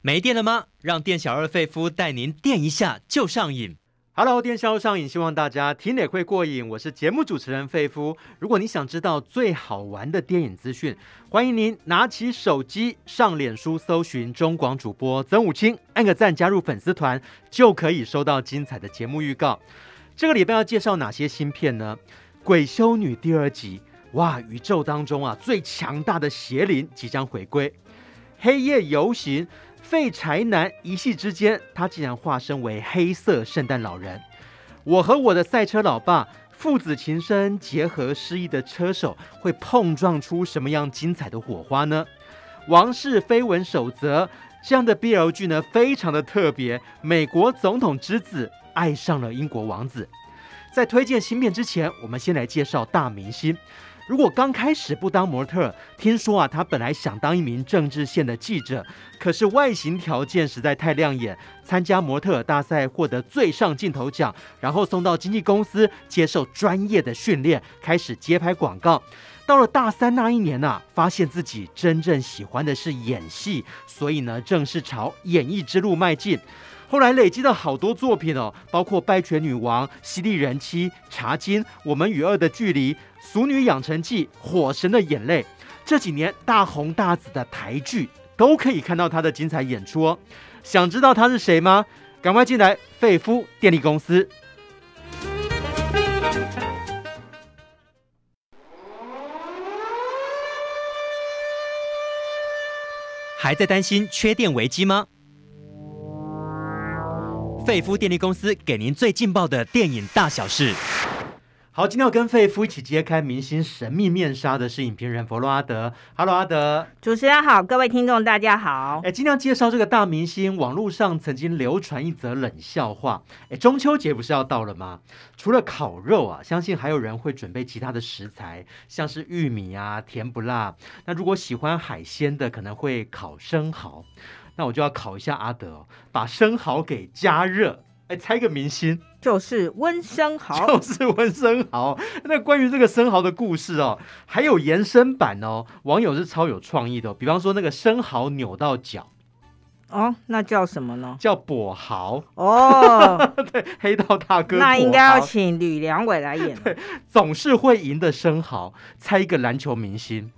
没电了吗？让店小二费夫带您电一下就上瘾。Hello，电销上瘾，希望大家听也会过瘾。我是节目主持人费夫。如果你想知道最好玩的电影资讯，欢迎您拿起手机上脸书搜寻中广主播曾武清，按个赞加入粉丝团，就可以收到精彩的节目预告。这个礼拜要介绍哪些新片呢？《鬼修女》第二集，哇，宇宙当中啊最强大的邪灵即将回归。《黑夜游行》。废柴男一夕之间，他竟然化身为黑色圣诞老人。我和我的赛车老爸，父子情深结合失意的车手，会碰撞出什么样精彩的火花呢？王室绯闻守则这样的 BL 剧呢，非常的特别。美国总统之子爱上了英国王子。在推荐新片之前，我们先来介绍大明星。如果刚开始不当模特，听说啊，他本来想当一名政治线的记者，可是外形条件实在太亮眼，参加模特大赛获得最上镜头奖，然后送到经纪公司接受专业的训练，开始接拍广告。到了大三那一年呐、啊，发现自己真正喜欢的是演戏，所以呢，正式朝演艺之路迈进。后来累积了好多作品哦，包括《拜权女王》、《犀利人妻》、《茶金》、《我们与恶的距离》、《俗女养成记》、《火神的眼泪》。这几年大红大紫的台剧都可以看到他的精彩演出哦。想知道他是谁吗？赶快进来，费夫电力公司。还在担心缺电危机吗？费夫电力公司给您最劲爆的电影大小事。好，今天要跟费夫一起揭开明星神秘面纱的是影评人弗洛阿德。Hello，阿德。主持人好，各位听众大家好。哎，今天要介绍这个大明星，网络上曾经流传一则冷笑话。哎，中秋节不是要到了吗？除了烤肉啊，相信还有人会准备其他的食材，像是玉米啊，甜不辣。那如果喜欢海鲜的，可能会烤生蚝。那我就要考一下阿德，把生蚝给加热，哎，猜个明星，就是温生蚝，就是温生蚝。那关于这个生蚝的故事哦，还有延伸版哦，网友是超有创意的。比方说那个生蚝扭到脚，哦，那叫什么呢？叫跛豪哦，对，黑道大哥，那应该要请吕良伟来演。对，总是会赢的生蚝，猜一个篮球明星。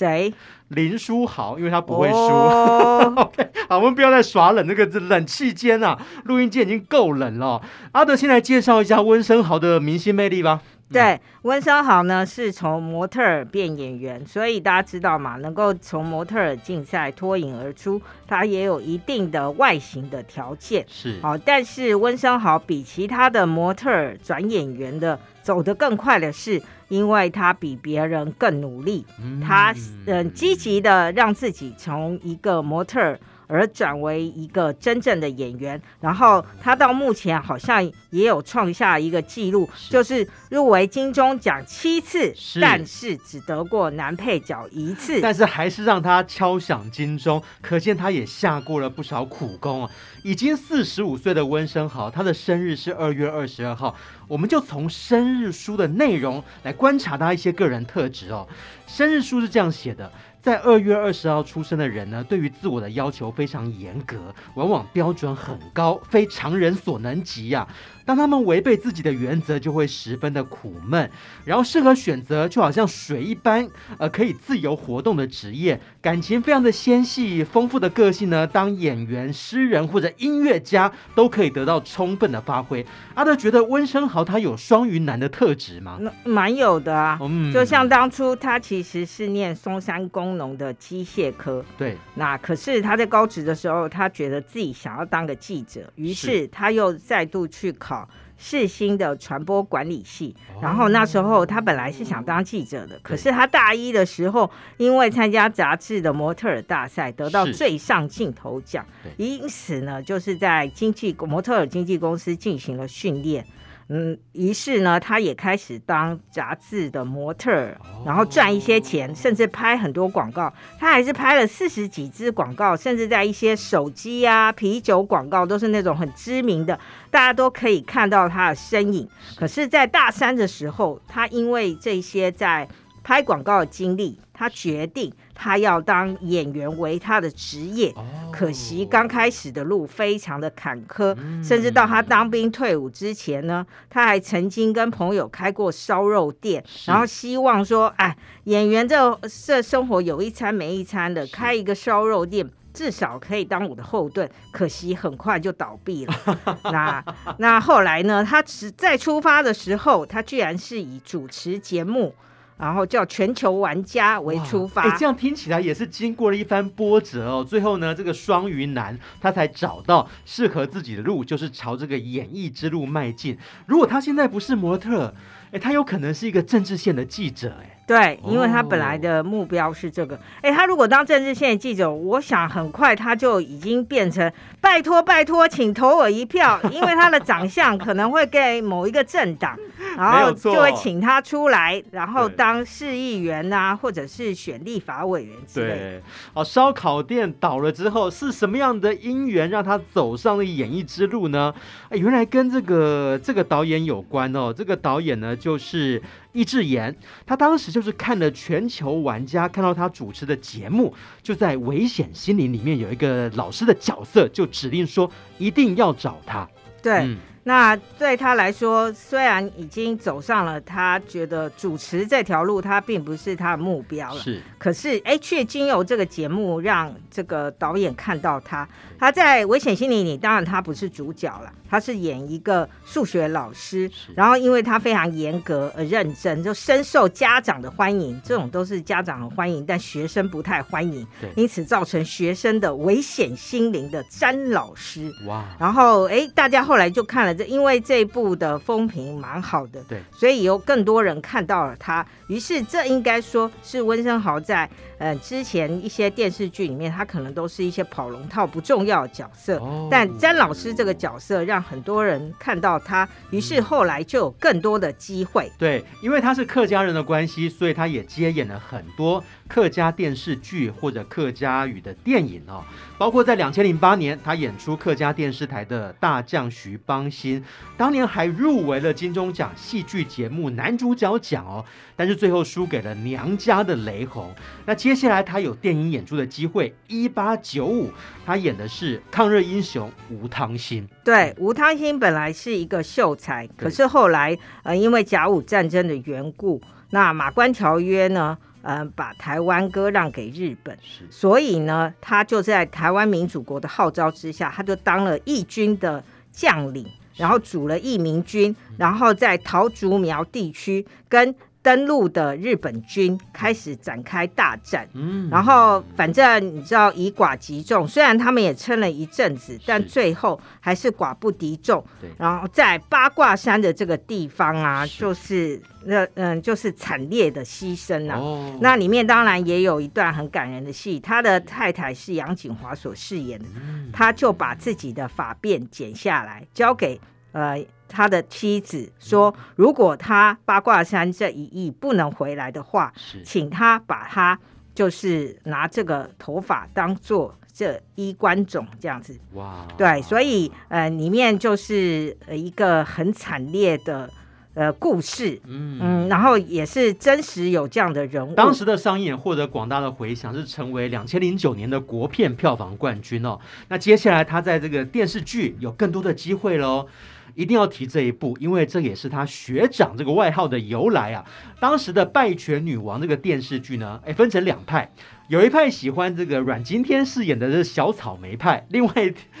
谁？林书豪，因为他不会输。Oh. OK，好，我们不要再耍冷，那个冷气间啊，录音间已经够冷了。阿德先来介绍一下温生豪的明星魅力吧。对，温生豪呢是从模特儿变演员，所以大家知道嘛，能够从模特儿竞赛脱颖而出，他也有一定的外形的条件。是，好，但是温生豪比其他的模特儿转演员的走得更快的是。因为他比别人更努力，他嗯积极的让自己从一个模特儿而转为一个真正的演员，然后他到目前好像也有创下一个记录，是就是入围金钟奖七次，是但是只得过男配角一次，但是还是让他敲响金钟，可见他也下过了不少苦功啊。已经四十五岁的温升豪，他的生日是二月二十二号，我们就从生日书的内容来观察他一些个人特质哦。生日书是这样写的。在二月二十号出生的人呢，对于自我的要求非常严格，往往标准很高，非常人所能及呀、啊。当他们违背自己的原则，就会十分的苦闷。然后适合选择就好像水一般，呃，可以自由活动的职业，感情非常的纤细，丰富的个性呢，当演员、诗人或者音乐家都可以得到充分的发挥。阿德觉得温生豪他有双鱼男的特质吗？那蛮有的啊，嗯，就像当初他其实是念松山工农的机械科，对，那可是他在高职的时候，他觉得自己想要当个记者，于是他又再度去考。世新的传播管理系，然后那时候他本来是想当记者的，可是他大一的时候，因为参加杂志的模特儿大赛得到最上镜头奖，因此呢，就是在经纪模特儿经纪公司进行了训练。嗯，于是呢，他也开始当杂志的模特儿，然后赚一些钱，甚至拍很多广告。他还是拍了四十几支广告，甚至在一些手机啊、啤酒广告都是那种很知名的，大家都可以看到他的身影。可是，在大三的时候，他因为这些在拍广告的经历，他决定。他要当演员为他的职业。哦、可惜刚开始的路非常的坎坷，嗯、甚至到他当兵退伍之前呢，他还曾经跟朋友开过烧肉店，然后希望说，哎，演员这这生活有一餐没一餐的，开一个烧肉店。至少可以当我的后盾，可惜很快就倒闭了。那那后来呢？他再出发的时候，他居然是以主持节目，然后叫《全球玩家》为出发。哎，这样听起来也是经过了一番波折哦。最后呢，这个双鱼男他才找到适合自己的路，就是朝这个演艺之路迈进。如果他现在不是模特，哎，他有可能是一个政治线的记者，哎。对，因为他本来的目标是这个。哎、哦，他如果当政治线记者，我想很快他就已经变成拜托拜托，请投我一票，因为他的长相可能会给某一个政党，然后就会请他出来，然后当市议员啊，或者是选立法委员之类的。对，哦，烧烤店倒了之后，是什么样的因缘让他走上了演艺之路呢？哎，原来跟这个这个导演有关哦。这个导演呢，就是。易智言，他当时就是看了《全球玩家》，看到他主持的节目，就在《危险心灵》里面有一个老师的角色，就指定说一定要找他。对。嗯那对他来说，虽然已经走上了他觉得主持这条路，他并不是他的目标了。是，可是哎，却经由这个节目，让这个导演看到他。他在《危险心灵》里，当然他不是主角了，他是演一个数学老师。然后，因为他非常严格而认真，就深受家长的欢迎。这种都是家长的欢迎，但学生不太欢迎。对因此造成学生的危险心灵的詹老师。哇！然后哎，大家后来就看了这。因为这一部的风评蛮好的，对，所以有更多人看到了他。于是这应该说是温昇豪在呃之前一些电视剧里面，他可能都是一些跑龙套不重要的角色。哦、但詹老师这个角色让很多人看到他，于是后来就有更多的机会。嗯、对，因为他是客家人的关系，所以他也接演了很多客家电视剧或者客家语的电影哦。包括在两千零八年，他演出客家电视台的大将徐邦新，当年还入围了金钟奖戏剧节目男主角奖哦，但是最后输给了娘家的雷洪。那接下来他有电影演出的机会，一八九五，他演的是抗日英雄吴汤兴。对，吴汤兴本来是一个秀才，可是后来呃因为甲午战争的缘故，那马关条约呢？嗯、呃，把台湾割让给日本，所以呢，他就在台湾民主国的号召之下，他就当了义军的将领，然后组了义民军，然后在桃竹苗地区跟。登陆的日本军开始展开大战，嗯，然后反正你知道以寡击众，虽然他们也撑了一阵子，但最后还是寡不敌众。对，然后在八卦山的这个地方啊，是。就是那嗯，就是惨烈的牺牲啊。哦，那里面当然也有一段很感人的戏，他的太太是杨景华所饰演的，嗯，他就把自己的发辫剪下来交给呃。他的妻子说：“如果他八卦山这一役不能回来的话，是请他把他就是拿这个头发当做这衣冠冢这样子。”哇，对，所以呃，里面就是呃一个很惨烈的呃故事，嗯嗯，然后也是真实有这样的人物。当时的上演获得广大的回响，是成为两千零九年的国片票房冠军哦。那接下来他在这个电视剧有更多的机会喽。一定要提这一部，因为这也是他学长这个外号的由来啊。当时的《拜权女王》这个电视剧呢，哎，分成两派，有一派喜欢这个阮经天饰演的这小草莓派，另外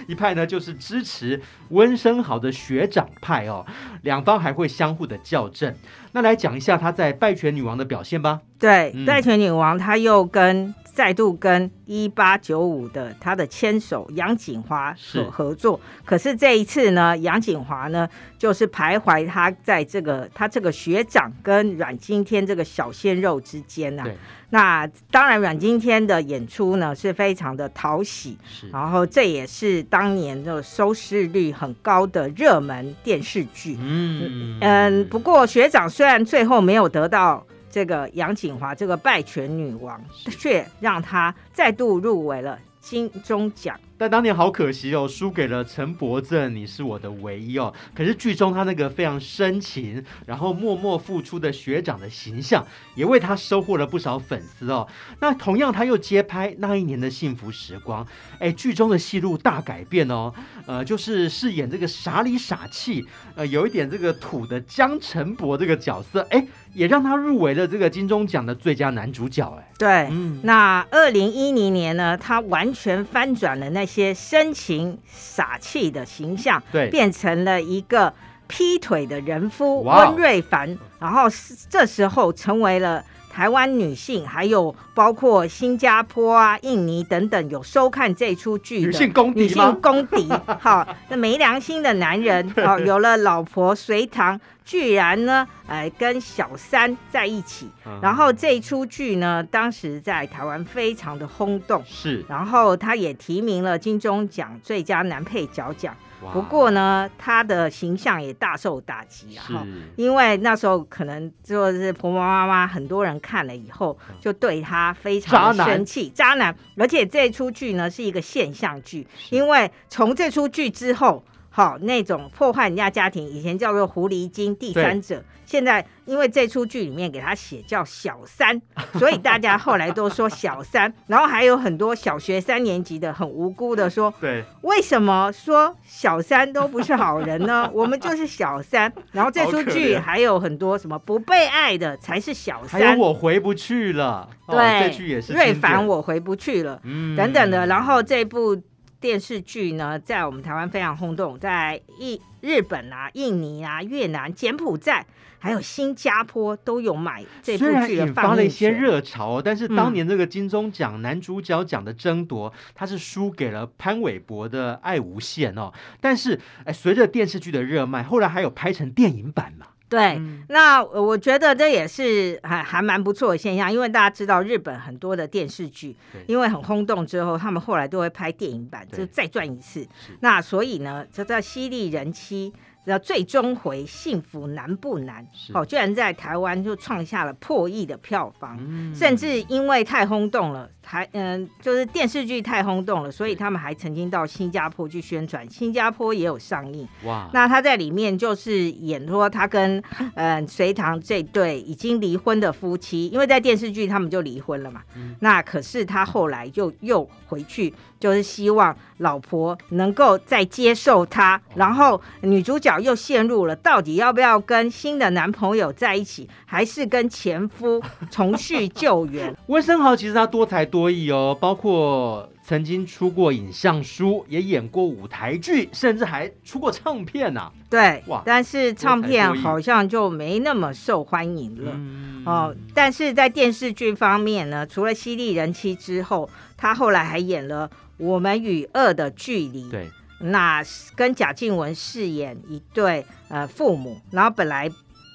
一派呢就是支持温升豪的学长派哦。两方还会相互的校正。那来讲一下他在《拜权女王》的表现吧。对，《拜权女王》他又跟。再度跟一八九五的他的牵手杨锦华所合作，是可是这一次呢，杨锦华呢就是徘徊他在这个他这个学长跟阮经天这个小鲜肉之间呐、啊。那当然，阮经天的演出呢是非常的讨喜，然后这也是当年的收视率很高的热门电视剧。嗯嗯，不过学长虽然最后没有得到。这个杨景华这个败犬女王，却让她再度入围了金钟奖但当年好可惜哦，输给了陈柏正，你是我的唯一哦。可是剧中他那个非常深情，然后默默付出的学长的形象，也为他收获了不少粉丝哦。那同样他又接拍那一年的幸福时光，哎，剧中的戏路大改变哦，呃，就是饰演这个傻里傻气，呃，有一点这个土的江晨博这个角色，哎，也让他入围了这个金钟奖的最佳男主角，哎，对，嗯，那二零一零年呢，他完全翻转了那些深情傻气的形象，对，变成了一个劈腿的人夫温瑞凡，然后这时候成为了台湾女性，还有包括新加坡啊、印尼等等有收看这出剧的女性公敌，女性公敌，好，那没良心的男人，好，有了老婆隋唐，居然呢，哎，跟小三在一起，然后这出剧呢，当时在台湾非常的轰动，是，然后他也提名了金钟奖最佳男配角奖。不过呢，他的形象也大受打击啊！哈，因为那时候可能就是婆婆妈妈很多人看了以后，就对他非常生气，渣男，渣男。而且这出剧呢是一个现象剧，因为从这出剧之后。好，那种破坏人家家庭，以前叫做狐狸精、第三者，现在因为这出剧里面给他写叫小三，所以大家后来都说小三。然后还有很多小学三年级的很无辜的说，对，为什么说小三都不是好人呢？我们就是小三。然后这出剧还有很多什么不被爱的才是小三，还有我回不去了，对，哦、这剧也是瑞凡我回不去了，嗯，等等的。然后这部。电视剧呢，在我们台湾非常轰动，在日日本啊、印尼啊、越南、柬埔寨，还有新加坡都有买这部剧。虽然引发了一些热潮，但是当年这个金钟奖男主角奖的争夺，他、嗯、是输给了潘玮柏的《爱无限》哦。但是，哎，随着电视剧的热卖，后来还有拍成电影版嘛。对，嗯、那我觉得这也是还还蛮不错的现象，因为大家知道日本很多的电视剧，因为很轰动之后，他们后来都会拍电影版，就再赚一次。那所以呢，就在犀利人妻。然后最终回幸福难不难？好、哦，居然在台湾就创下了破亿的票房，嗯、甚至因为太轰动了，台嗯，就是电视剧太轰动了，所以他们还曾经到新加坡去宣传，新加坡也有上映。哇！那他在里面就是演说他跟嗯隋唐这对已经离婚的夫妻，因为在电视剧他们就离婚了嘛。嗯、那可是他后来就又回去，就是希望老婆能够再接受他，然后女主角。又陷入了，到底要不要跟新的男朋友在一起，还是跟前夫重续旧缘？温生豪其实他多才多艺哦，包括曾经出过影像书，也演过舞台剧，甚至还出过唱片呢、啊。对，哇！但是唱片好像就没那么受欢迎了、嗯、哦。但是在电视剧方面呢，除了《犀利人妻》之后，他后来还演了《我们与恶的距离》。对。那跟贾静雯饰演一对呃父母，然后本来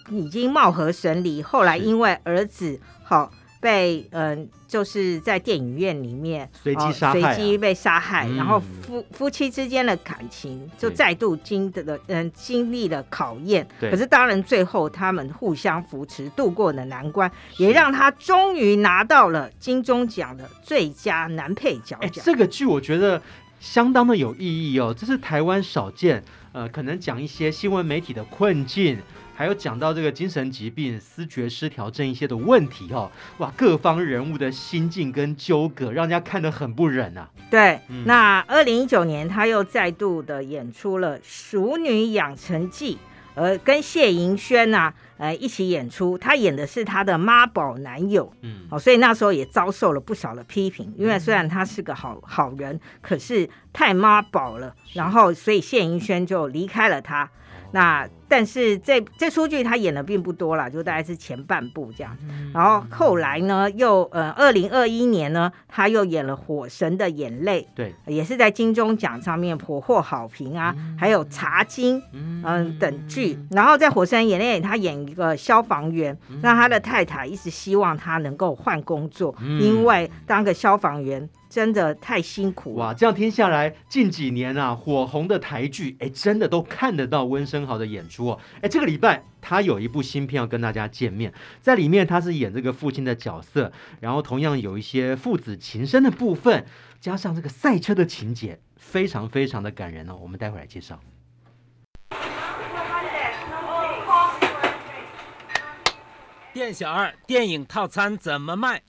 已经貌合神离，后来因为儿子好、哦、被嗯、呃、就是在电影院里面随机杀害、啊，随机被杀害，嗯、然后夫夫妻之间的感情就再度经的嗯、呃、经历了考验。对可是当然最后他们互相扶持度过了难关，也让他终于拿到了金钟奖的最佳男配角奖。这个剧我觉得。相当的有意义哦，这是台湾少见，呃，可能讲一些新闻媒体的困境，还有讲到这个精神疾病、思觉失调症一些的问题哦，哇，各方人物的心境跟纠葛，让人家看得很不忍啊。对，嗯、那二零一九年他又再度的演出了《熟女养成记》。呃，跟谢盈萱呐，呃，一起演出，他演的是他的妈宝男友，嗯，哦，所以那时候也遭受了不少的批评，因为虽然他是个好好人，可是太妈宝了，然后所以谢盈萱就离开了他。那但是这这出剧他演的并不多了，就大概是前半部这样。然后后来呢，又呃，二零二一年呢，他又演了《火神的眼泪》，对，也是在金钟奖上面颇获好评啊。还有《茶金》嗯、呃、等剧。然后在《火神眼泪》，他演一个消防员，那他的太太一直希望他能够换工作，因为当个消防员。真的太辛苦哇！这样听下来，近几年啊火红的台剧，哎，真的都看得到温升豪的演出哦。哎，这个礼拜他有一部新片要跟大家见面，在里面他是演这个父亲的角色，然后同样有一些父子情深的部分，加上这个赛车的情节，非常非常的感人哦。我们待会儿来介绍。店小二，电影套餐怎么卖？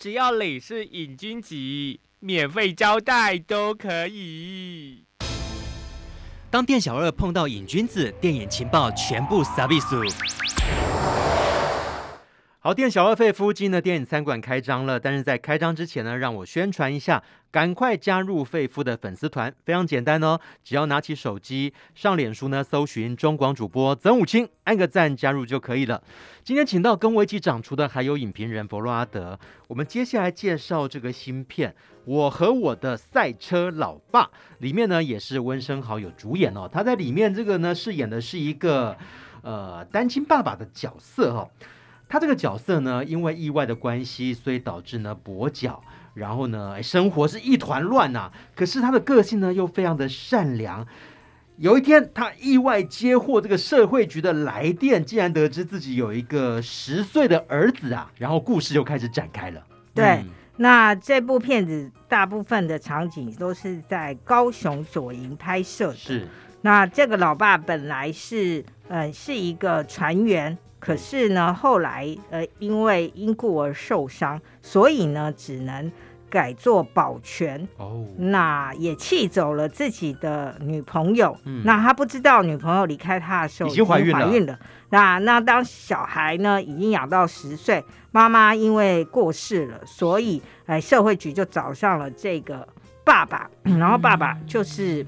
只要你是瘾君子，免费招待都可以。当店小二碰到瘾君子，电影情报全部撒比苏。好，店小二费夫今的电影餐馆开张了，但是在开张之前呢，让我宣传一下，赶快加入费夫的粉丝团，非常简单哦，只要拿起手机上脸书呢，搜寻中广主播曾武清，按个赞加入就可以了。今天请到跟我一起长厨的还有影评人佛洛阿德，我们接下来介绍这个新片《我和我的赛车老爸》，里面呢也是温生豪有主演哦，他在里面这个呢饰演的是一个呃单亲爸爸的角色哈、哦。他这个角色呢，因为意外的关系，所以导致呢跛脚，然后呢生活是一团乱呐。可是他的个性呢又非常的善良。有一天，他意外接获这个社会局的来电，竟然得知自己有一个十岁的儿子啊，然后故事就开始展开了。对，嗯、那这部片子大部分的场景都是在高雄左营拍摄的。是，那这个老爸本来是呃是一个船员。可是呢，后来呃，因为因故而受伤，所以呢，只能改做保全。哦，那也气走了自己的女朋友。嗯，那他不知道女朋友离开他的时候已经怀孕了。孕了那那当小孩呢，已经养到十岁，妈妈因为过世了，所以哎，社会局就找上了这个爸爸，然后爸爸就是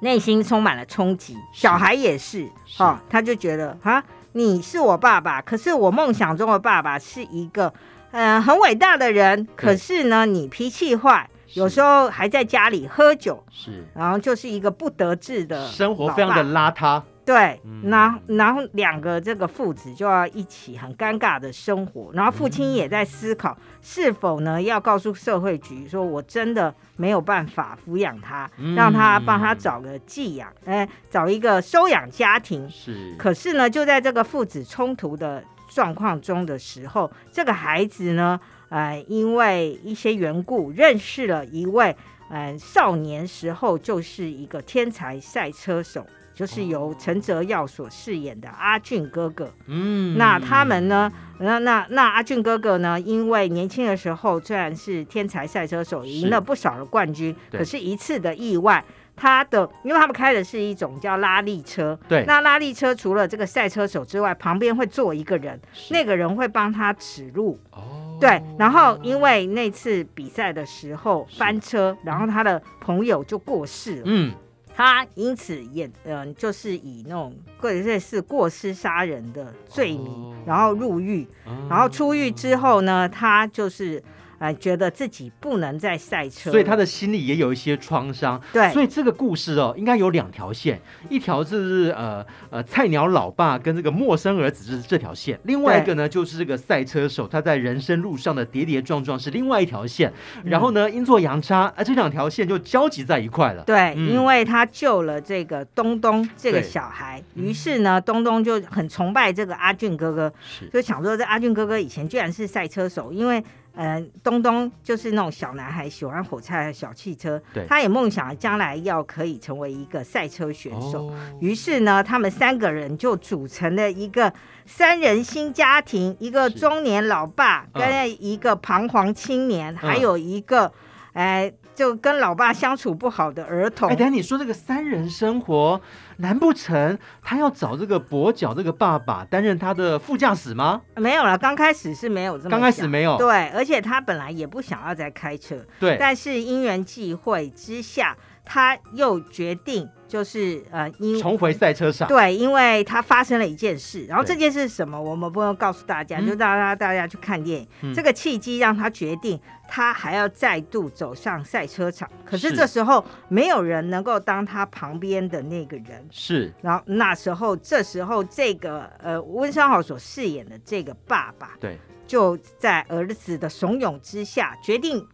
内心充满了冲击，小孩也是，哈哦，他就觉得哈。你是我爸爸，可是我梦想中的爸爸是一个，嗯、呃，很伟大的人。可是呢，你脾气坏，有时候还在家里喝酒，是，然后就是一个不得志的，生活非常的邋遢。对，然后然后两个这个父子就要一起很尴尬的生活，然后父亲也在思考是否呢要告诉社会局说，我真的没有办法抚养他，让他帮他找个寄养，哎，找一个收养家庭。是，可是呢，就在这个父子冲突的状况中的时候，这个孩子呢，呃，因为一些缘故认识了一位，呃，少年时候就是一个天才赛车手。就是由陈哲耀所饰演的阿俊哥哥，嗯，那他们呢？那那那阿俊哥哥呢？因为年轻的时候虽然是天才赛车手，赢了不少的冠军，可是一次的意外，他的因为他们开的是一种叫拉力车，对，那拉力车除了这个赛车手之外，旁边会坐一个人，那个人会帮他指路，哦，对，然后因为那次比赛的时候翻车，然后他的朋友就过世了，嗯。他因此也嗯、呃，就是以那种过类似过失杀人的罪名，哦、然后入狱，哦、然后出狱之后呢，他就是。哎，觉得自己不能再赛车，所以他的心里也有一些创伤。对，所以这个故事哦，应该有两条线，一条是呃呃菜鸟老爸跟这个陌生儿子是这条线，另外一个呢就是这个赛车手他在人生路上的跌跌撞撞是另外一条线。嗯、然后呢，阴错阳差，啊，这两条线就交集在一块了。对，嗯、因为他救了这个东东这个小孩，于是呢，东东就很崇拜这个阿俊哥哥，是就想说这阿俊哥哥以前居然是赛车手，因为。嗯，东东就是那种小男孩，喜欢火柴的小汽车。对，他也梦想将来要可以成为一个赛车选手。哦、于是呢，他们三个人就组成了一个三人新家庭：一个中年老爸，跟一个彷徨青年，嗯、还有一个哎。就跟老爸相处不好的儿童。哎，等下你说这个三人生活，难不成他要找这个跛脚这个爸爸担任他的副驾驶吗？没有了，刚开始是没有这么。刚开始没有。对，而且他本来也不想要再开车。对。但是因缘际会之下，他又决定。就是呃，因重回赛车场。对，因为他发生了一件事，然后这件事是什么，我们不能告诉大家，对就让大家大家去看电影。嗯、这个契机让他决定，他还要再度走上赛车场。可是这时候没有人能够当他旁边的那个人。是。然后那时候，这时候这个呃温商豪所饰演的这个爸爸，对，就在儿子的怂恿之下决定。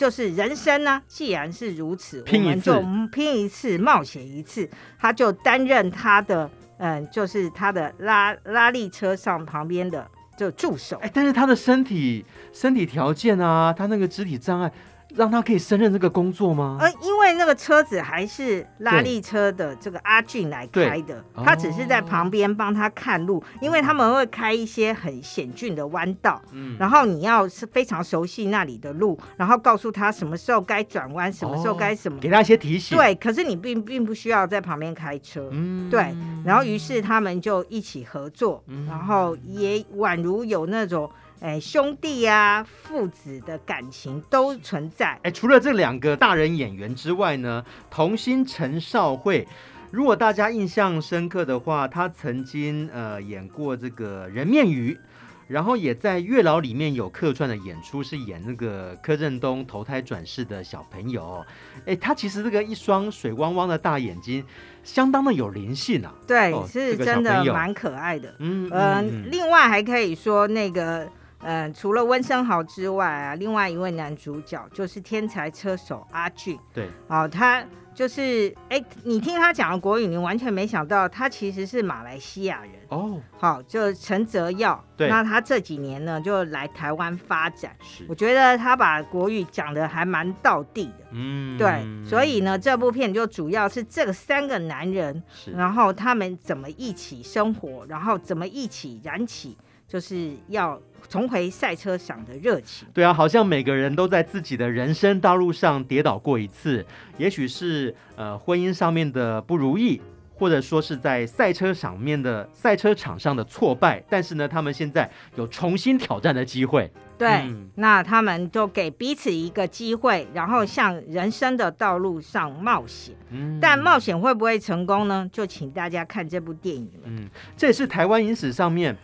就是人生呢，既然是如此，我们就拼一次，冒险一次。他就担任他的，嗯，就是他的拉拉力车上旁边的就助手。哎，但是他的身体身体条件啊，他那个肢体障碍让他可以胜任这个工作吗？呃，因为那个车子还是拉力车的这个阿俊来开的，他只是在旁边帮他看路，因为他们会开一些很险峻的弯道，嗯，然后你要是非常熟悉那里的路，然后告诉他什么时候该转弯，什么时候该什么，给他一些提醒。对，可是你并并不需要在旁边开车，嗯，对，然后于是他们就一起合作，然后也宛如有那种。哎，兄弟啊，父子的感情都存在。哎，除了这两个大人演员之外呢，童星陈少慧，如果大家印象深刻的话，他曾经呃演过这个人面鱼，然后也在月老里面有客串的演出，是演那个柯震东投胎转世的小朋友。哎，他其实这个一双水汪汪的大眼睛，相当的有灵性啊。对，哦、是真的蛮可爱的。嗯嗯、呃。另外还可以说那个。嗯、呃，除了温生豪之外啊，另外一位男主角就是天才车手阿俊。对，哦，他就是，哎，你听他讲的国语，你完全没想到他其实是马来西亚人。哦，好，就陈泽耀。对，那他这几年呢，就来台湾发展。是，我觉得他把国语讲的还蛮到地的。嗯，对，所以呢，这部片就主要是这三个男人，是，然后他们怎么一起生活，然后怎么一起燃起。就是要重回赛车场的热情。对啊，好像每个人都在自己的人生道路上跌倒过一次，也许是呃婚姻上面的不如意，或者说是在赛车场面的赛车场上的挫败。但是呢，他们现在有重新挑战的机会。对，嗯、那他们就给彼此一个机会，然后向人生的道路上冒险。嗯，但冒险会不会成功呢？就请大家看这部电影了。嗯，这也是台湾影史上面。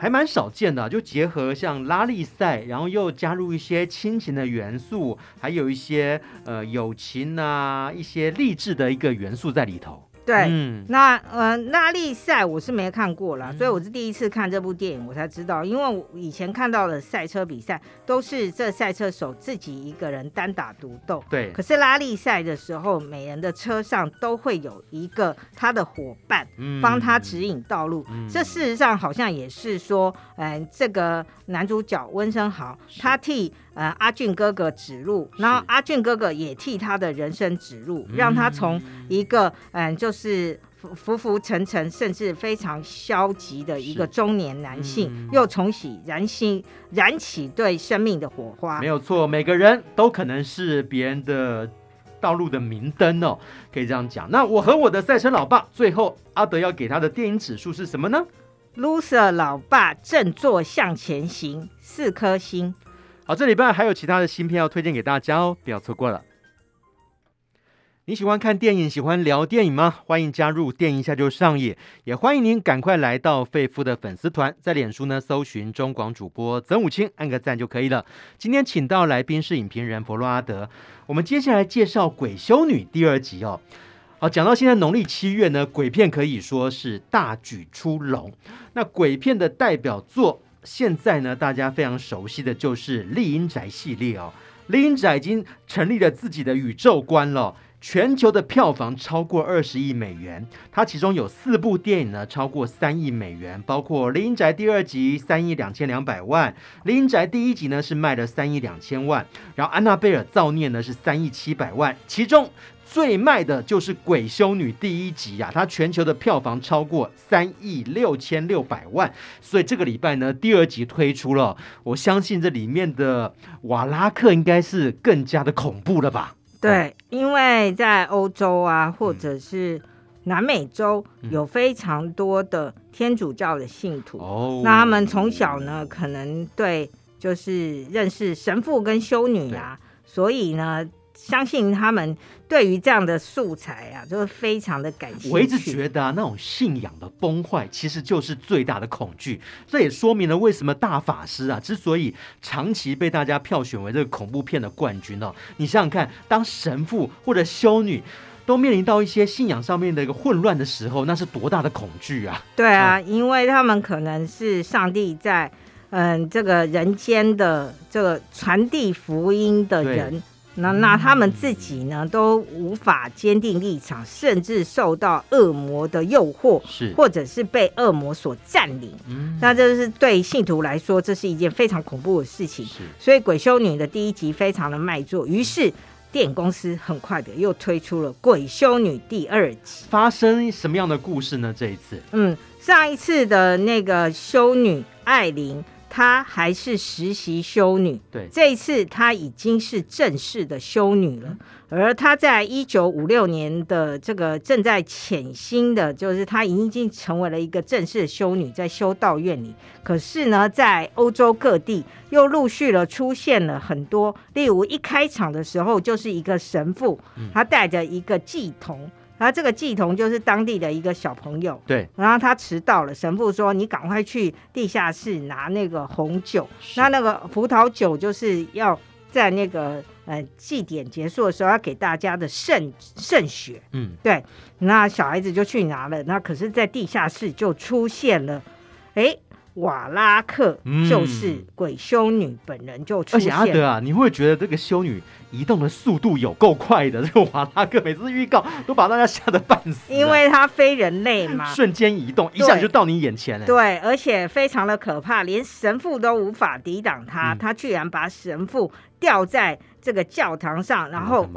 还蛮少见的，就结合像拉力赛，然后又加入一些亲情的元素，还有一些呃友情啊，一些励志的一个元素在里头。对，嗯、那呃，拉力赛我是没看过啦，嗯、所以我是第一次看这部电影，我才知道，因为我以前看到的赛车比赛都是这赛车手自己一个人单打独斗。对，可是拉力赛的时候，每人的车上都会有一个他的伙伴，帮他指引道路。嗯、这事实上好像也是说，嗯、呃，这个男主角温生豪，他替。呃，阿俊哥哥指路，然后阿俊哥哥也替他的人生指路，是让他从一个嗯、呃，就是浮浮沉沉，甚至非常消极的一个中年男性，嗯、又重启燃心燃起对生命的火花。没有错，每个人都可能是别人的道路的明灯哦，可以这样讲。那我和我的赛车老爸，最后阿德要给他的电影指数是什么呢？Loser 老爸振作向前行，四颗星。好，这礼拜还有其他的新片要推荐给大家哦，不要错过了。你喜欢看电影，喜欢聊电影吗？欢迎加入电影下就上瘾，也欢迎您赶快来到费夫的粉丝团，在脸书呢搜寻中广主播曾武清，按个赞就可以了。今天请到来宾是影评人佛洛阿德，我们接下来介绍《鬼修女》第二集哦。好，讲到现在农历七月呢，鬼片可以说是大举出笼。那鬼片的代表作。现在呢，大家非常熟悉的就是《厉阴宅》系列哦，《厉阴宅》已经成立了自己的宇宙观了，全球的票房超过二十亿美元。它其中有四部电影呢，超过三亿美元，包括《厉阴宅》第二集三亿两千两百万，《厉阴宅》第一集呢是卖了三亿两千万，然后《安娜贝尔造孽》呢是三亿七百万，其中。最卖的就是《鬼修女》第一集呀、啊，它全球的票房超过三亿六千六百万，所以这个礼拜呢，第二集推出了，我相信这里面的瓦拉克应该是更加的恐怖了吧？对，因为在欧洲啊，或者是南美洲，有非常多的天主教的信徒，哦、那他们从小呢，可能对就是认识神父跟修女啊，所以呢。相信他们对于这样的素材啊，就是非常的感兴趣。我一直觉得啊，那种信仰的崩坏，其实就是最大的恐惧。这也说明了为什么大法师啊，之所以长期被大家票选为这个恐怖片的冠军哦。你想想看，当神父或者修女都面临到一些信仰上面的一个混乱的时候，那是多大的恐惧啊！对啊，嗯、因为他们可能是上帝在嗯这个人间的这个传递福音的人。那那他们自己呢都无法坚定立场，甚至受到恶魔的诱惑，是或者是被恶魔所占领。嗯，那这是对信徒来说，这是一件非常恐怖的事情。是所以《鬼修女》的第一集非常的卖座，于是电影公司很快的又推出了《鬼修女》第二集。发生什么样的故事呢？这一次，嗯，上一次的那个修女艾琳。她还是实习修女，对，这一次她已经是正式的修女了。而她在一九五六年的这个正在潜心的，就是她已经成为了一个正式的修女，在修道院里。可是呢，在欧洲各地又陆续了出现了很多，例如一开场的时候就是一个神父，他带着一个祭童。然后这个祭童就是当地的一个小朋友，对。然后他迟到了，神父说：“你赶快去地下室拿那个红酒。那那个葡萄酒就是要在那个呃祭典结束的时候要给大家的圣圣血。”嗯，对。那小孩子就去拿了，那可是，在地下室就出现了，哎。瓦拉克就是鬼修女本人就出现，而且阿德啊，你会觉得这个修女移动的速度有够快的。这个瓦拉克每次预告都把大家吓得半死，因为他非人类嘛，瞬间移动，一下就到你眼前了。对，而且非常的可怕，连神父都无法抵挡他，嗯、他居然把神父吊在这个教堂上，然后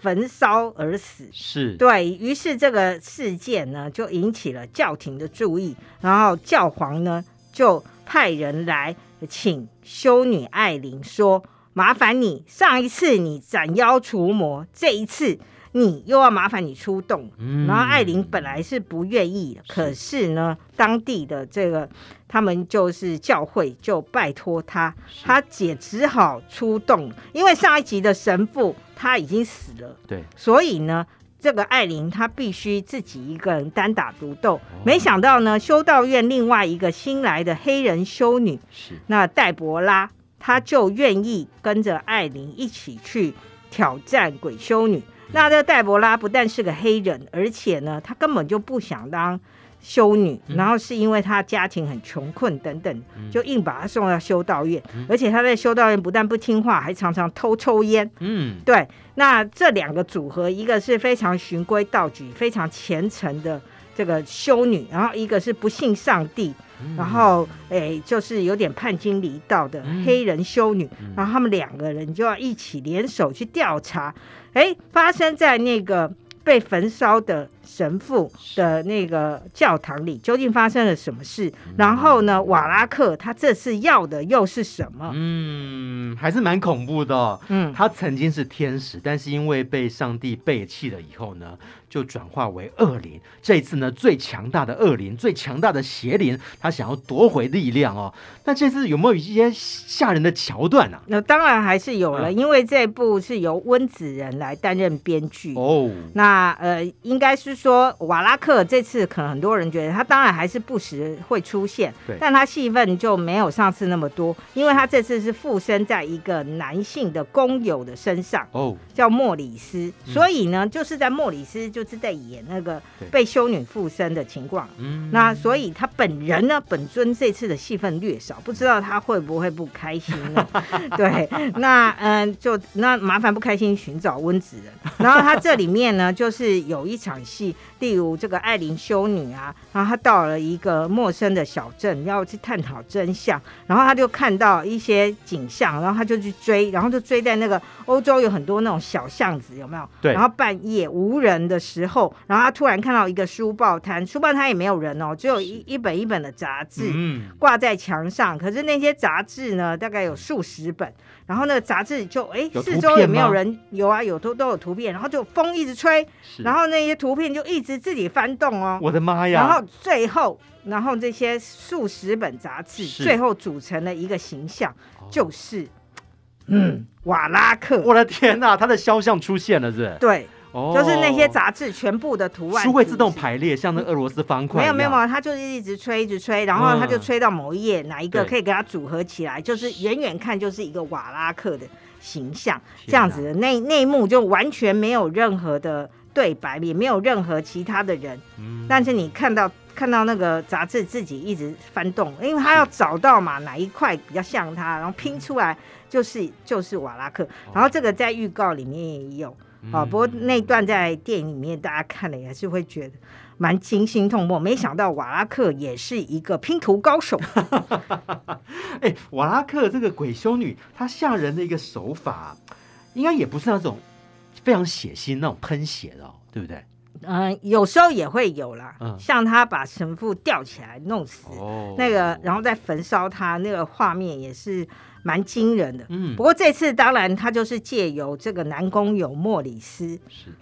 焚烧而死。是对，于是这个事件呢，就引起了教廷的注意，然后教皇呢。就派人来请修女艾琳说：“麻烦你，上一次你斩妖除魔，这一次你又要麻烦你出动。嗯”然后艾琳本来是不愿意的，可是呢，当地的这个他们就是教会就拜托他，他姐只好出动，因为上一集的神父他已经死了，对，所以呢。这个艾琳她必须自己一个人单打独斗，没想到呢，修道院另外一个新来的黑人修女是那黛博拉，她就愿意跟着艾琳一起去挑战鬼修女。那这个黛博拉不但是个黑人，而且呢，她根本就不想当。修女，然后是因为她家庭很穷困等等，就硬把她送到修道院，而且她在修道院不但不听话，还常常偷抽烟。嗯，对。那这两个组合，一个是非常循规蹈矩、非常虔诚的这个修女，然后一个是不信上帝，然后诶，就是有点叛经离道的黑人修女。然后他们两个人就要一起联手去调查，诶，发生在那个被焚烧的。神父的那个教堂里究竟发生了什么事？然后呢，瓦拉克他这次要的又是什么？嗯，还是蛮恐怖的哦。嗯，他曾经是天使，但是因为被上帝背弃了以后呢，就转化为恶灵。这一次呢，最强大的恶灵，最强大的邪灵，他想要夺回力量哦。那这次有没有一些吓人的桥段呢？啊？那当然还是有了，嗯，因为这部是由温子仁来担任编剧哦。那呃，应该是。说瓦拉克这次可能很多人觉得他当然还是不时会出现，但他戏份就没有上次那么多，因为他这次是附身在一个男性的工友的身上，哦，叫莫里斯，所以呢，就是在莫里斯就是在演那个被修女附身的情况，嗯那所以他本人呢，本尊这次的戏份略少，不知道他会不会不开心呢？对，那嗯，就那麻烦不开心寻找温子仁，然后他这里面呢，就是有一场戏。例如这个艾琳修女啊，然后她到了一个陌生的小镇，要去探讨真相，然后他就看到一些景象，然后他就去追，然后就追在那个欧洲有很多那种小巷子，有没有？对。然后半夜无人的时候，然后他突然看到一个书报摊，书报摊也没有人哦，只有一一本一本的杂志挂在墙上，可是那些杂志呢，大概有数十本。然后那个杂志就哎，四周也没有人，有啊，有都都有图片，然后就风一直吹，然后那些图片就一直自己翻动哦。我的妈呀！然后最后，然后这些数十本杂志最后组成了一个形象，哦、就是嗯，瓦拉克。我的天哪，他的肖像出现了是，是？对。哦，就是那些杂志全部的图案，书会自动排列，像那俄罗斯方块。没有没有没有，他就是一直吹一直吹，然后他就吹到某一页，哪一个可以给它组合起来，就是远远看就是一个瓦拉克的形象，这样子的内内幕就完全没有任何的对白，也没有任何其他的人，但是你看到看到那个杂志自己一直翻动，因为他要找到嘛哪一块比较像他，然后拼出来就是就是瓦拉克。然后这个在预告里面也有啊，不过那段在电影里面大家看了也是会觉得蛮惊心动魄。没想到瓦拉克也是一个拼图高手。哎，瓦拉克这个鬼修女，她吓人的一个手法，应该也不是那种非常血腥那种喷血的，对不对？嗯，有时候也会有啦，嗯、像他把神父吊起来弄死，哦、那个，然后再焚烧他，那个画面也是蛮惊人的。嗯，不过这次当然他就是借由这个男工友莫里斯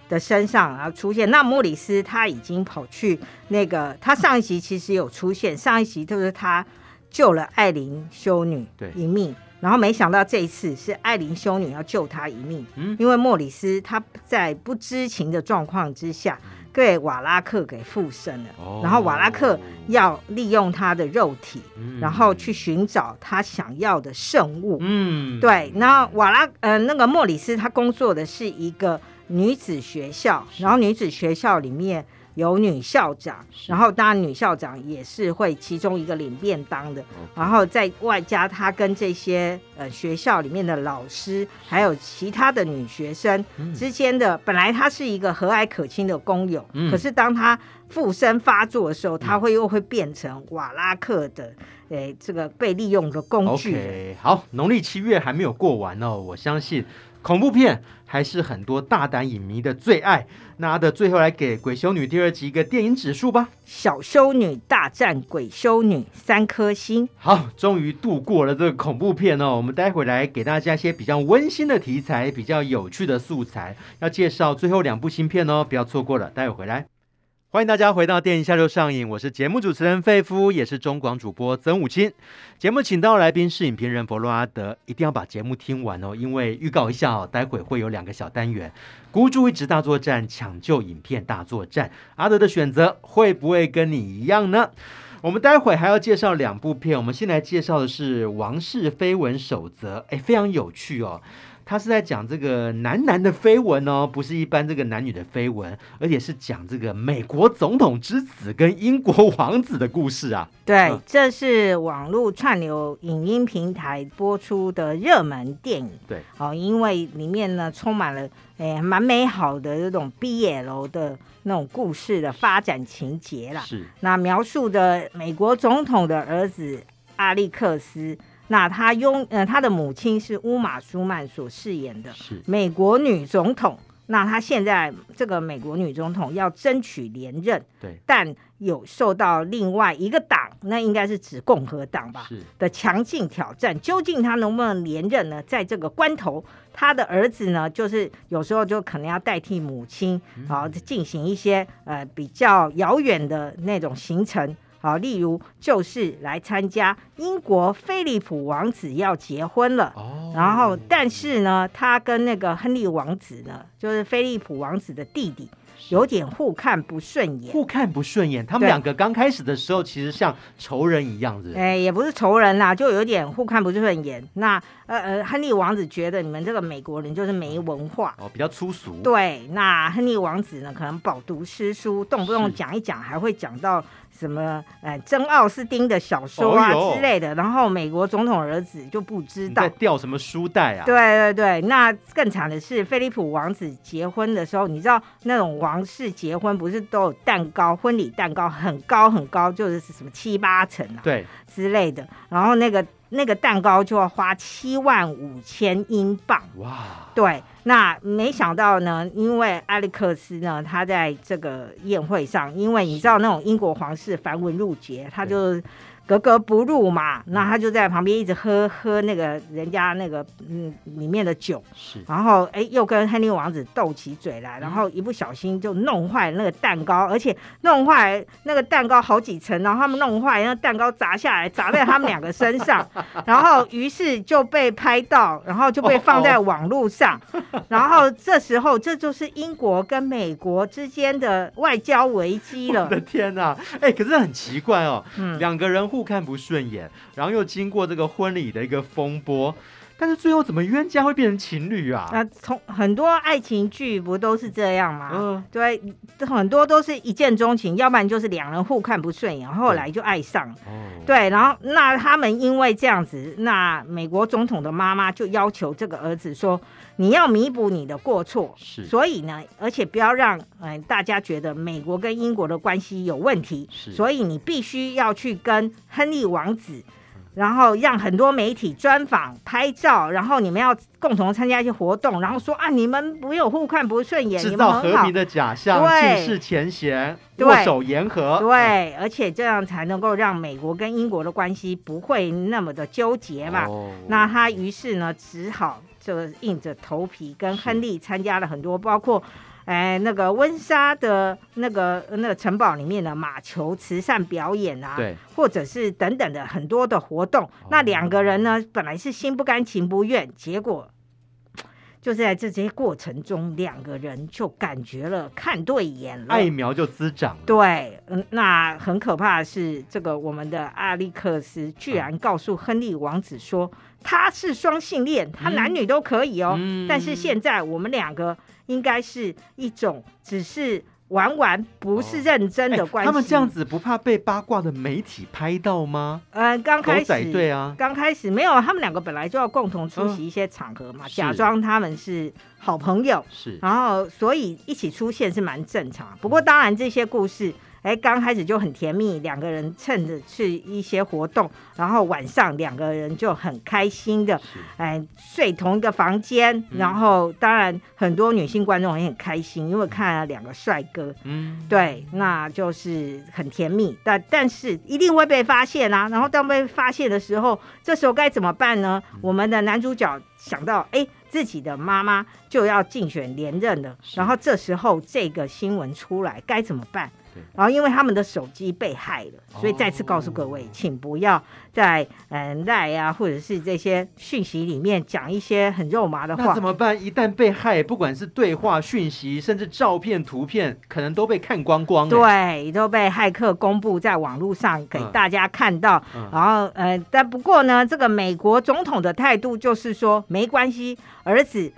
的身上然后出现。那莫里斯他已经跑去那个，他上一集其实有出现，上一集就是他救了艾琳修女一命。然后没想到这一次是艾琳修女要救他一命，嗯，因为莫里斯他在不知情的状况之下，被瓦拉克给附身了，哦、然后瓦拉克要利用他的肉体，嗯、然后去寻找他想要的圣物，嗯，对，然后瓦拉呃那个莫里斯他工作的是一个女子学校，然后女子学校里面。有女校长，然后当然女校长也是会其中一个领便当的，然后在外加她跟这些呃学校里面的老师，还有其他的女学生之间的，本来她是一个和蔼可亲的工友，可是当她附身发作的时候，她会又会变成瓦拉克的诶这个被利用的工具。Okay, 好，农历七月还没有过完哦，我相信。恐怖片还是很多大胆影迷的最爱。那的最后来给《鬼修女》第二集一个电影指数吧。小修女大战鬼修女，三颗星。好，终于度过了这个恐怖片哦。我们待会来给大家一些比较温馨的题材，比较有趣的素材。要介绍最后两部新片哦，不要错过了。待会回来。欢迎大家回到电影下周上映，我是节目主持人费夫，也是中广主播曾武清。节目请到来宾是影评人佛洛阿德，一定要把节目听完哦，因为预告一下哦，待会会有两个小单元：孤注一掷大作战、抢救影片大作战。阿德的选择会不会跟你一样呢？我们待会还要介绍两部片，我们先来介绍的是《王室绯闻守则》，哎，非常有趣哦。他是在讲这个男男的绯闻哦，不是一般这个男女的绯闻，而且是讲这个美国总统之子跟英国王子的故事啊。对，嗯、这是网络串流影音平台播出的热门电影。对，哦，因为里面呢充满了诶蛮美好的这种 BL 的那种故事的发展情节啦。是，那描述的美国总统的儿子阿历克斯。那他拥呃，他的母亲是乌玛舒曼所饰演的美国女总统。那他现在这个美国女总统要争取连任，对，但有受到另外一个党，那应该是指共和党吧，是的强劲挑战。究竟他能不能连任呢？在这个关头，他的儿子呢，就是有时候就可能要代替母亲，然后进行一些呃比较遥远的那种行程。好，例如就是来参加英国菲利普王子要结婚了，哦，然后但是呢，他跟那个亨利王子呢，就是菲利普王子的弟弟。有点互看不顺眼，互看不顺眼。他们两个刚开始的时候，其实像仇人一样子。哎，也不是仇人啦，就有点互看不顺眼。那呃呃，亨利王子觉得你们这个美国人就是没文化哦，比较粗俗。对，那亨利王子呢，可能饱读诗书，动不动讲一讲，还会讲到什么呃，珍奥斯汀的小说啊之类的。然后美国总统儿子就不知道在掉什么书袋啊。对对对，那更惨的是，菲利普王子结婚的时候，你知道那种王。王室结婚不是都有蛋糕，婚礼蛋糕很高很高，就是什么七八层啊，对之类的。然后那个那个蛋糕就要花七万五千英镑。哇，对，那没想到呢，因为艾利克斯呢，他在这个宴会上，因为你知道那种英国皇室繁文缛节，他就。格格不入嘛，那他就在旁边一直喝喝那个人家那个嗯里面的酒，是，然后哎又跟亨利王子斗起嘴来，然后一不小心就弄坏那个蛋糕，而且弄坏那个蛋糕好几层，然后他们弄坏，那蛋糕砸下来砸在他们两个身上，然后于是就被拍到，然后就被放在网络上，然后这时候这就是英国跟美国之间的外交危机了。我的天哪，哎，可是很奇怪哦，嗯，两个人互。不看不顺眼，然后又经过这个婚礼的一个风波，但是最后怎么冤家会变成情侣啊？那从很多爱情剧不都是这样吗？嗯，对，很多都是一见钟情，要不然就是两人互看不顺眼，后来就爱上。哦，对，然后那他们因为这样子，那美国总统的妈妈就要求这个儿子说，你要弥补你的过错。是，所以呢，而且不要让嗯、呃、大家觉得美国跟英国的关系有问题。是，所以你必须要去跟亨利王子。然后让很多媒体专访、拍照，然后你们要共同参加一些活动，然后说啊，你们不有互看不顺眼，制造和平的假象，尽释前嫌，握手言和。对，而且这样才能够让美国跟英国的关系不会那么的纠结嘛。哦、那他于是呢，只好就硬着头皮跟亨利参加了很多，包括。哎，那个温莎的那个那个城堡里面的马球慈善表演啊，对，或者是等等的很多的活动。哦、那两个人呢，本来是心不甘情不愿，结果就是在这些过程中，两个人就感觉了看对眼了，爱苗就滋长了。对，嗯，那很可怕的是，这个我们的阿历克斯居然告诉亨利王子说，他是双性恋，他男女都可以哦。嗯、但是现在我们两个。应该是一种只是玩玩，不是认真的关系。他们这样子不怕被八卦的媒体拍到吗？嗯，刚开始对啊，刚开始没有，他们两个本来就要共同出席一些场合嘛，假装他们是好朋友，是，然后所以一起出现是蛮正常。不过当然这些故事。哎，刚开始就很甜蜜，两个人趁着去一些活动，然后晚上两个人就很开心的，哎，睡同一个房间，嗯、然后当然很多女性观众也很开心，因为看了两个帅哥，嗯，对，那就是很甜蜜，但但是一定会被发现啊，然后当被发现的时候，这时候该怎么办呢？嗯、我们的男主角想到，哎，自己的妈妈就要竞选连任了，然后这时候这个新闻出来，该怎么办？然后因为他们的手机被害了，所以再次告诉各位，请不要在嗯赖啊或者是这些讯息里面讲一些很肉麻的话。那怎么办？一旦被害，不管是对话、讯息，甚至照片、图片，可能都被看光光。对，都被骇客公布在网络上给大家看到。嗯、然后呃，但不过呢，这个美国总统的态度就是说，没关系，儿子。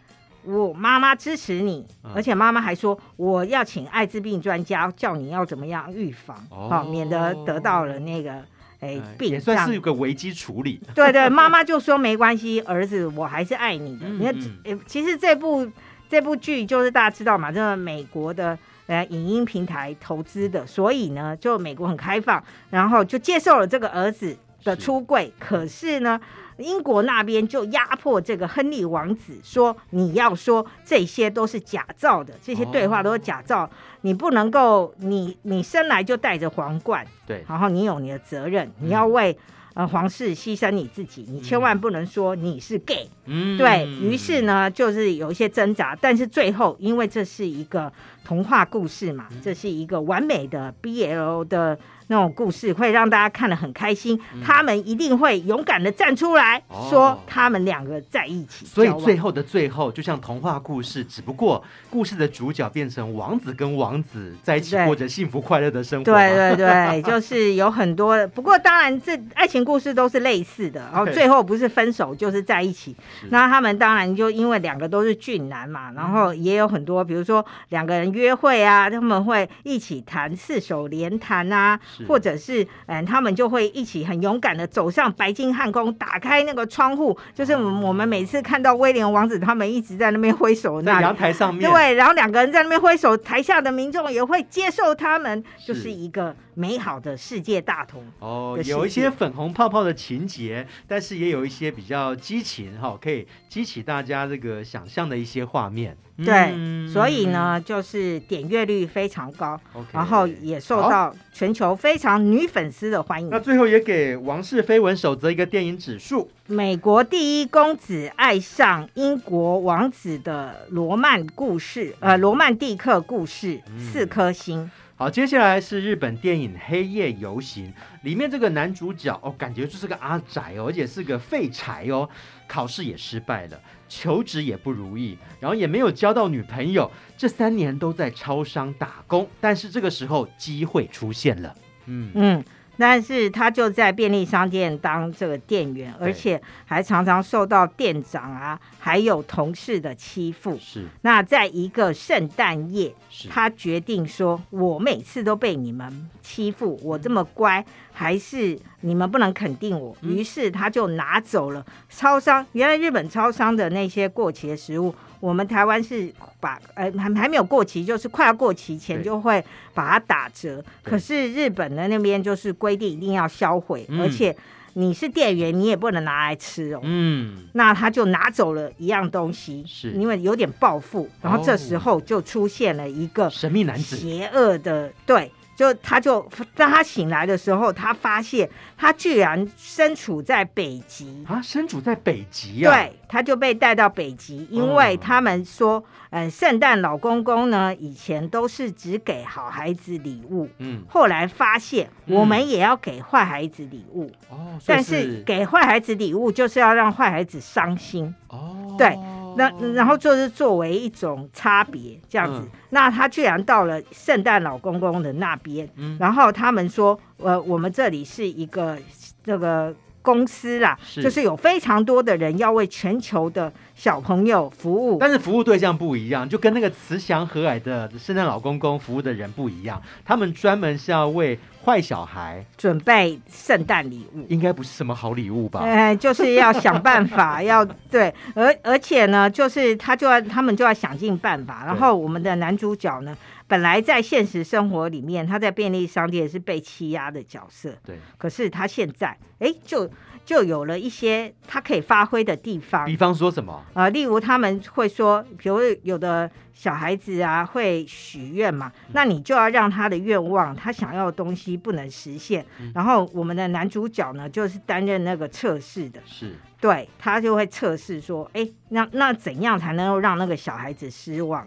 我妈妈支持你，而且妈妈还说我要请艾滋病专家，叫你要怎么样预防，好、免得得到了那个哎病。也算是一个危机处理。对对，妈妈就说没关系，儿子我还是爱你的。你看、嗯，其实这部这部剧就是大家知道嘛，这个美国的呃影音平台投资的，所以呢，就美国很开放，然后就接受了这个儿子的出柜。是可是呢。英国那边就压迫这个亨利王子，说你要说这些都是假造的，这些对话都是假造，哦、你不能够，你你生来就戴着皇冠，对，然后你有你的责任，你要为、嗯、呃皇室牺牲你自己，你千万不能说你是 gay，嗯，对，于是呢，就是有一些挣扎，但是最后因为这是一个童话故事嘛，嗯、这是一个完美的 BL 的。那种故事会让大家看得很开心，嗯、他们一定会勇敢的站出来，哦、说他们两个在一起。所以最后的最后，就像童话故事，只不过故事的主角变成王子跟王子在一起过着幸福快乐的生活。对对对，就是有很多。不过当然，这爱情故事都是类似的。然后最后不是分手就是在一起。那他们当然就因为两个都是俊男嘛，然后也有很多，比如说两个人约会啊，他们会一起弹四手联弹啊。或者是嗯，他们就会一起很勇敢的走上白金汉宫，打开那个窗户，就是我们每次看到威廉王子他们一直在那边挥手，在阳台上面，对，然后两个人在那边挥手，台下的民众也会接受他们，就是一个美好的世界大同。哦，有一些粉红泡泡的情节，但是也有一些比较激情哈，可以激起大家这个想象的一些画面。对，嗯、所以呢，就是点阅率非常高然后也受到全球非常女粉丝的欢迎。那最后也给《王室绯闻守则》一个电影指数：美国第一公子爱上英国王子的罗曼故事，呃，罗曼蒂克故事，四颗星。好，接下来是日本电影《黑夜游行》里面这个男主角哦，感觉就是个阿宅哦，而且是个废柴哦，考试也失败了，求职也不如意，然后也没有交到女朋友，这三年都在超商打工。但是这个时候机会出现了，嗯嗯。但是他就在便利商店当这个店员，而且还常常受到店长啊还有同事的欺负。是。那在一个圣诞夜，他决定说：“我每次都被你们欺负，我这么乖，还是你们不能肯定我。”于是他就拿走了超商，原来日本超商的那些过期的食物。我们台湾是把呃还还没有过期，就是快要过期前就会把它打折。可是日本的那边就是规定一定要销毁，而且你是店员，你也不能拿来吃哦。嗯，那他就拿走了一样东西，是因为有点报复。然后这时候就出现了一个神秘男子，邪恶的对。就他就当他醒来的时候，他发现他居然身处在北极啊！身处在北极啊！对，他就被带到北极，因为他们说，嗯，圣诞老公公呢，以前都是只给好孩子礼物，嗯，后来发现我们也要给坏孩子礼物哦，但是给坏孩子礼物就是要让坏孩子伤心哦，对。那然后就是作为一种差别这样子，嗯、那他居然到了圣诞老公公的那边，嗯、然后他们说，呃，我们这里是一个这个公司啦，是就是有非常多的人要为全球的小朋友服务，但是服务对象不一样，就跟那个慈祥和蔼的圣诞老公公服务的人不一样，他们专门是要为。坏小孩准备圣诞礼物，应该不是什么好礼物吧？哎，就是要想办法，要对，而而且呢，就是他就要他们就要想尽办法。然后我们的男主角呢，本来在现实生活里面，他在便利商店是被欺压的角色，对。可是他现在，哎，就。就有了一些他可以发挥的地方，比方说什么？呃，例如他们会说，比如有的小孩子啊会许愿嘛，嗯、那你就要让他的愿望，他想要的东西不能实现。嗯、然后我们的男主角呢，就是担任那个测试的，是。对，他就会测试说，哎，那那怎样才能够让那个小孩子失望？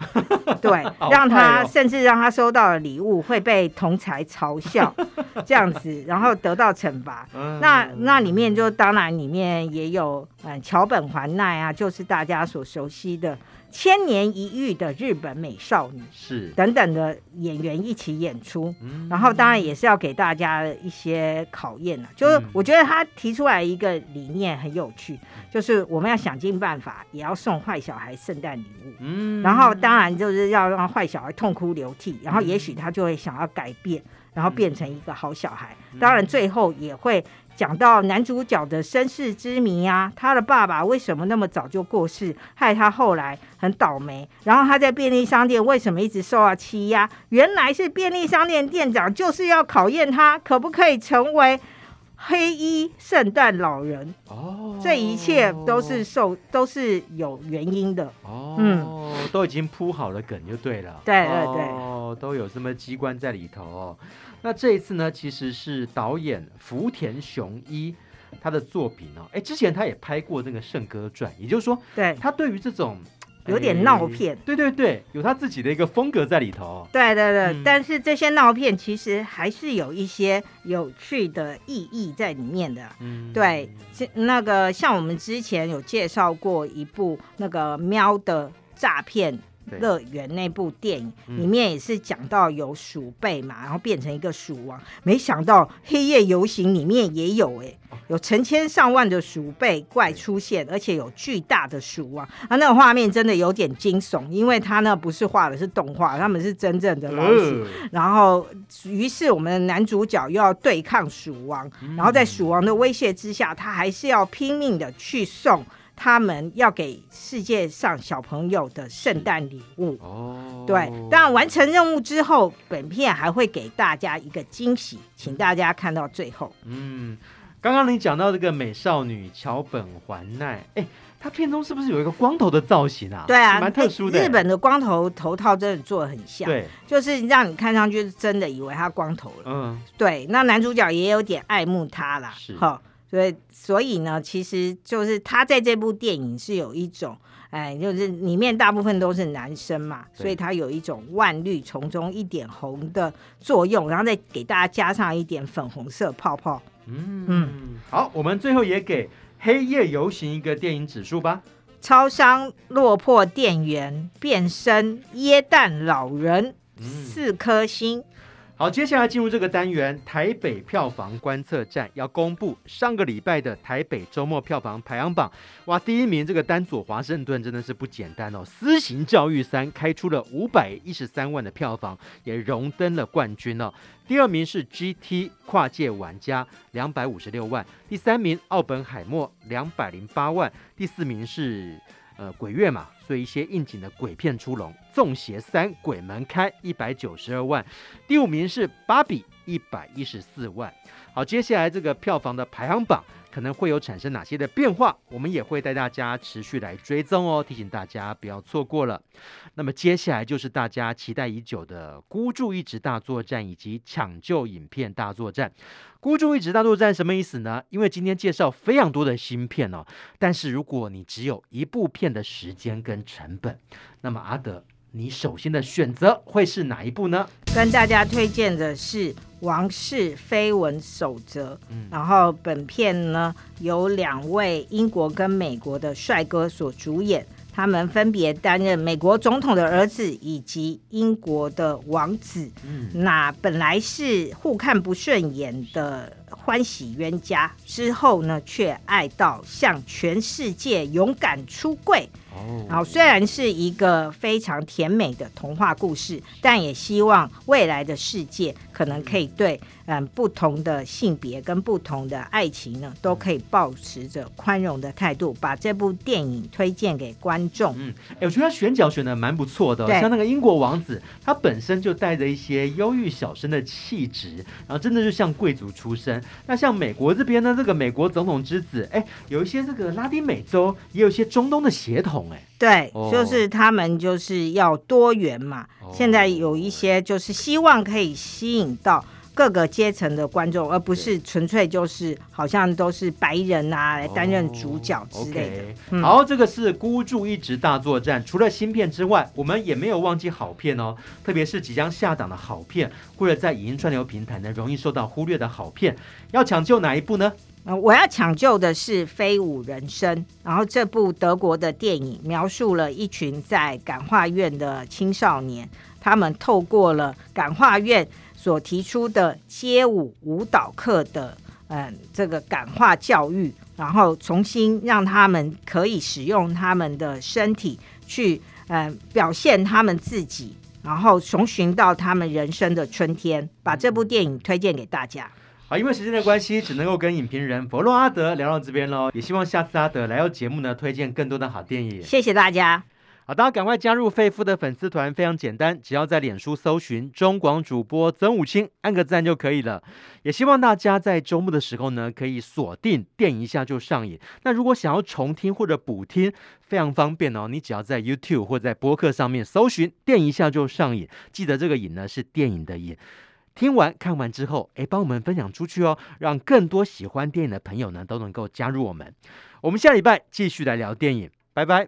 对，哦、让他甚至让他收到的礼物会被同才嘲笑，这样子，然后得到惩罚。嗯、那那里面就当然里面也有嗯桥本环奈啊，就是大家所熟悉的。千年一遇的日本美少女是。等等的演员一起演出，嗯、然后当然也是要给大家一些考验了。就是我觉得他提出来一个理念很有趣，就是我们要想尽办法也要送坏小孩圣诞礼物，嗯，然后当然就是要让坏小孩痛哭流涕，然后也许他就会想要改变，然后变成一个好小孩。当然最后也会。讲到男主角的身世之谜啊，他的爸爸为什么那么早就过世，害他后来很倒霉。然后他在便利商店为什么一直受到欺压？原来是便利商店店长就是要考验他可不可以成为黑衣圣诞老人。哦，这一切都是受都是有原因的。哦，嗯，都已经铺好了梗就对了。对对对，哦，都有什么机关在里头哦。那这一次呢，其实是导演福田雄一他的作品哦。哎，之前他也拍过那个《圣歌传》，也就是说，对他对于这种有点闹片，对对对，有他自己的一个风格在里头。对对对，嗯、但是这些闹片其实还是有一些有趣的意义在里面的。嗯，对，那个像我们之前有介绍过一部那个喵的诈骗。乐园那部电影里面也是讲到有鼠辈嘛，然后变成一个鼠王。没想到黑夜游行里面也有哎，有成千上万的鼠辈怪出现，而且有巨大的鼠王啊，那个画面真的有点惊悚，因为他呢不是画的，是动画，他们是真正的老鼠。然后，于是我们的男主角又要对抗鼠王，然后在鼠王的威胁之下，他还是要拼命的去送。他们要给世界上小朋友的圣诞礼物哦，对，当然完成任务之后，本片还会给大家一个惊喜，请大家看到最后。嗯，刚刚你讲到这个美少女桥本环奈，哎，她片中是不是有一个光头的造型啊？对啊，蛮特殊的。日本的光头头套真的做的很像，对，就是让你看上去是真的以为他光头了。嗯，对，那男主角也有点爱慕他啦，是哈。对，所以呢，其实就是他在这部电影是有一种，哎，就是里面大部分都是男生嘛，所以他有一种万绿丛中一点红的作用，然后再给大家加上一点粉红色泡泡。嗯嗯，好，我们最后也给《黑夜游行》一个电影指数吧。超商落魄店员变身耶诞老人，四颗星。好，接下来进入这个单元，台北票房观测站要公布上个礼拜的台北周末票房排行榜。哇，第一名这个丹佐华盛顿真的是不简单哦，《私刑教育三》开出了五百一十三万的票房，也荣登了冠军哦。第二名是 GT 跨界玩家，两百五十六万。第三名奥本海默，两百零八万。第四名是呃鬼月嘛。所以一些应景的鬼片出笼，《纵邪三鬼门开》一百九十二万，第五名是《芭比》一百一十四万。好，接下来这个票房的排行榜可能会有产生哪些的变化，我们也会带大家持续来追踪哦，提醒大家不要错过了。那么接下来就是大家期待已久的孤注一掷大作战以及抢救影片大作战。孤注一掷大作战什么意思呢？因为今天介绍非常多的新片哦，但是如果你只有一部片的时间跟成本，那么阿德，你首先的选择会是哪一部呢？跟大家推荐的是《王室绯闻守则》，嗯，然后本片呢由两位英国跟美国的帅哥所主演。他们分别担任美国总统的儿子以及英国的王子，嗯，那本来是互看不顺眼的欢喜冤家，之后呢却爱到向全世界勇敢出柜。哦，然后虽然是一个非常甜美的童话故事，但也希望未来的世界可能可以对。嗯，不同的性别跟不同的爱情呢，都可以保持着宽容的态度，把这部电影推荐给观众。嗯，哎，我觉得他选角选的蛮不错的，哦，像那个英国王子，他本身就带着一些忧郁小生的气质，然后真的就像贵族出身。那像美国这边呢，这个美国总统之子，哎，有一些这个拉丁美洲，也有一些中东的血统，哎，对，哦，就是他们就是要多元嘛。哦，现在有一些就是希望可以吸引到。各个阶层的观众，而不是纯粹就是好像都是白人啊来担任主角之类的。Oh, okay. 嗯、好，这个是孤注一掷大作战。除了新片之外，我们也没有忘记好片哦。特别是即将下档的好片，或者在影音串流平台呢容易受到忽略的好片，要抢救哪一部呢？呃，我要抢救的是《飞舞人生》。然后这部德国的电影描述了一群在感化院的青少年，他们透过了感化院。所提出的街舞舞蹈课的，嗯，这个感化教育，然后重新让他们可以使用他们的身体去，嗯，表现他们自己，然后重寻到他们人生的春天。把这部电影推荐给大家。好，因为时间的关系，只能够跟影评人佛洛阿德聊到这边喽。也希望下次阿德来到节目呢，推荐更多的好电影。谢谢大家。好，大家赶快加入费夫的粉丝团，非常简单，只要在脸书搜寻中广主播曾武清，按个赞就可以了。也希望大家在周末的时候呢，可以锁定电影一下就上瘾。那如果想要重听或者补听，非常方便哦，你只要在 YouTube 或在播客上面搜寻电影一下就上瘾，记得这个瘾呢是电影的瘾。听完看完之后，哎，帮我们分享出去哦，让更多喜欢电影的朋友呢都能够加入我们。我们下礼拜继续来聊电影，拜拜。